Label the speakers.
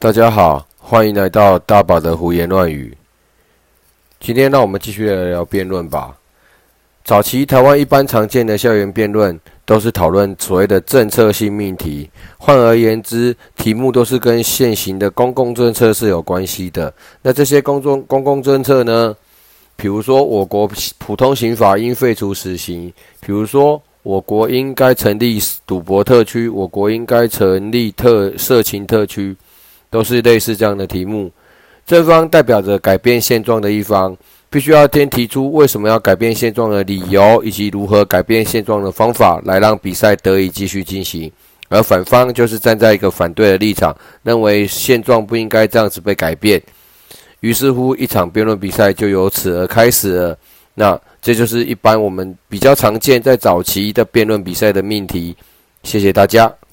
Speaker 1: 大家好，欢迎来到大宝的胡言乱语。今天让我们继续来聊辩论吧。早期台湾一般常见的校园辩论都是讨论所谓的政策性命题，换而言之，题目都是跟现行的公共政策是有关系的。那这些公众公共政策呢？比如说，我国普通刑法应废除死刑；比如说，我国应该成立赌博特区；我国应该成立特色情特区。都是类似这样的题目，正方代表着改变现状的一方，必须要先提出为什么要改变现状的理由，以及如何改变现状的方法，来让比赛得以继续进行。而反方就是站在一个反对的立场，认为现状不应该这样子被改变。于是乎，一场辩论比赛就由此而开始了。那这就是一般我们比较常见在早期的辩论比赛的命题。谢谢大家。